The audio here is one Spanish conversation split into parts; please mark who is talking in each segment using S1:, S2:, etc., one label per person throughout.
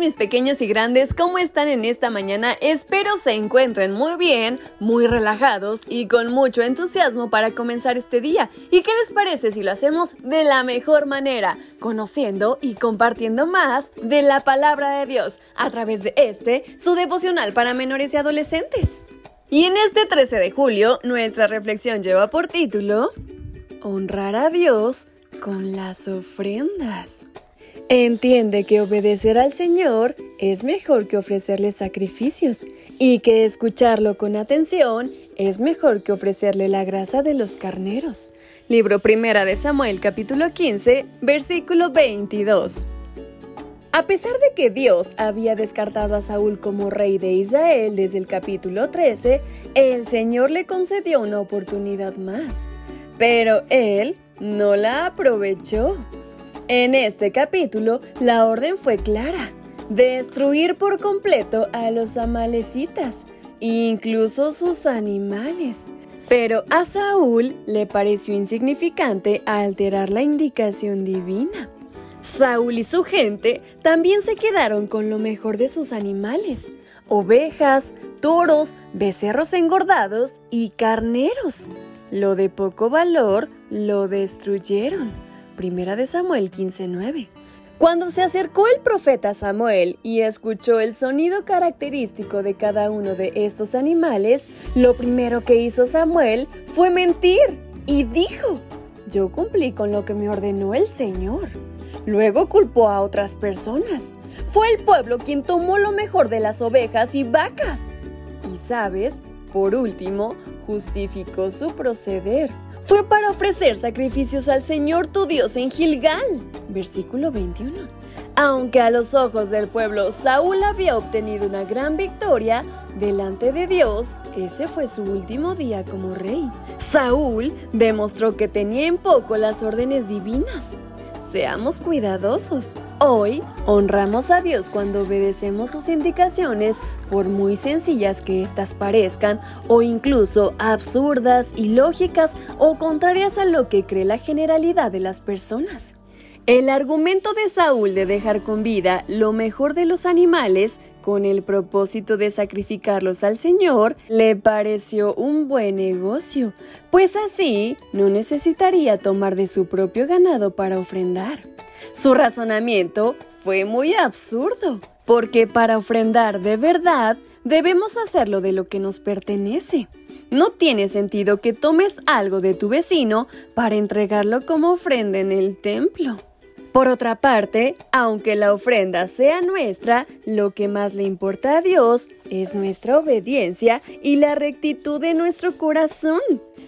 S1: Mis pequeños y grandes, ¿cómo están en esta mañana? Espero se encuentren muy bien, muy relajados y con mucho entusiasmo para comenzar este día. ¿Y qué les parece si lo hacemos de la mejor manera? Conociendo y compartiendo más de la palabra de Dios a través de este, su devocional para menores y adolescentes. Y en este 13 de julio, nuestra reflexión lleva por título Honrar a Dios con las ofrendas. Entiende que obedecer al Señor es mejor que ofrecerle sacrificios y que escucharlo con atención es mejor que ofrecerle la grasa de los carneros. Libro Primera de Samuel capítulo 15, versículo 22. A pesar de que Dios había descartado a Saúl como rey de Israel desde el capítulo 13, el Señor le concedió una oportunidad más. Pero él no la aprovechó. En este capítulo, la orden fue clara, destruir por completo a los amalecitas, incluso sus animales. Pero a Saúl le pareció insignificante alterar la indicación divina. Saúl y su gente también se quedaron con lo mejor de sus animales, ovejas, toros, becerros engordados y carneros. Lo de poco valor lo destruyeron. Primera de Samuel 15:9. Cuando se acercó el profeta Samuel y escuchó el sonido característico de cada uno de estos animales, lo primero que hizo Samuel fue mentir y dijo, yo cumplí con lo que me ordenó el Señor. Luego culpó a otras personas. Fue el pueblo quien tomó lo mejor de las ovejas y vacas. Y sabes, por último, justificó su proceder fue para ofrecer sacrificios al Señor tu Dios en Gilgal. Versículo 21. Aunque a los ojos del pueblo Saúl había obtenido una gran victoria, delante de Dios, ese fue su último día como rey. Saúl demostró que tenía en poco las órdenes divinas. Seamos cuidadosos. Hoy honramos a Dios cuando obedecemos sus indicaciones, por muy sencillas que éstas parezcan, o incluso absurdas, ilógicas o contrarias a lo que cree la generalidad de las personas. El argumento de Saúl de dejar con vida lo mejor de los animales con el propósito de sacrificarlos al Señor, le pareció un buen negocio, pues así no necesitaría tomar de su propio ganado para ofrendar. Su razonamiento fue muy absurdo, porque para ofrendar de verdad debemos hacerlo de lo que nos pertenece. No tiene sentido que tomes algo de tu vecino para entregarlo como ofrenda en el templo. Por otra parte, aunque la ofrenda sea nuestra, lo que más le importa a Dios es nuestra obediencia y la rectitud de nuestro corazón.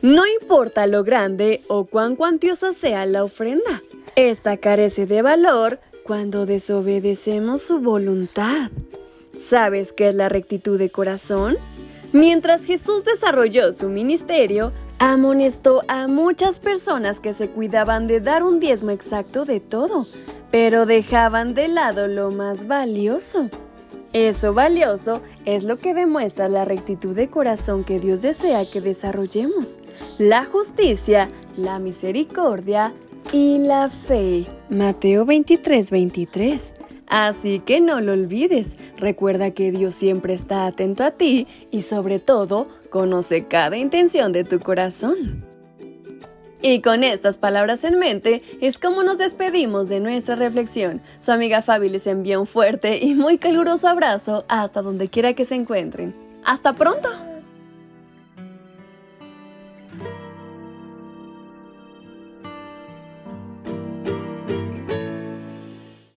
S1: No importa lo grande o cuán cuantiosa sea la ofrenda, esta carece de valor cuando desobedecemos su voluntad. ¿Sabes qué es la rectitud de corazón? Mientras Jesús desarrolló su ministerio, amonestó a muchas personas que se cuidaban de dar un diezmo exacto de todo, pero dejaban de lado lo más valioso. Eso valioso es lo que demuestra la rectitud de corazón que Dios desea que desarrollemos, la justicia, la misericordia y la fe. Mateo 23, 23. Así que no lo olvides, recuerda que Dios siempre está atento a ti y sobre todo conoce cada intención de tu corazón. Y con estas palabras en mente es como nos despedimos de nuestra reflexión. Su amiga Fabi les envía un fuerte y muy caluroso abrazo hasta donde quiera que se encuentren. ¡Hasta pronto!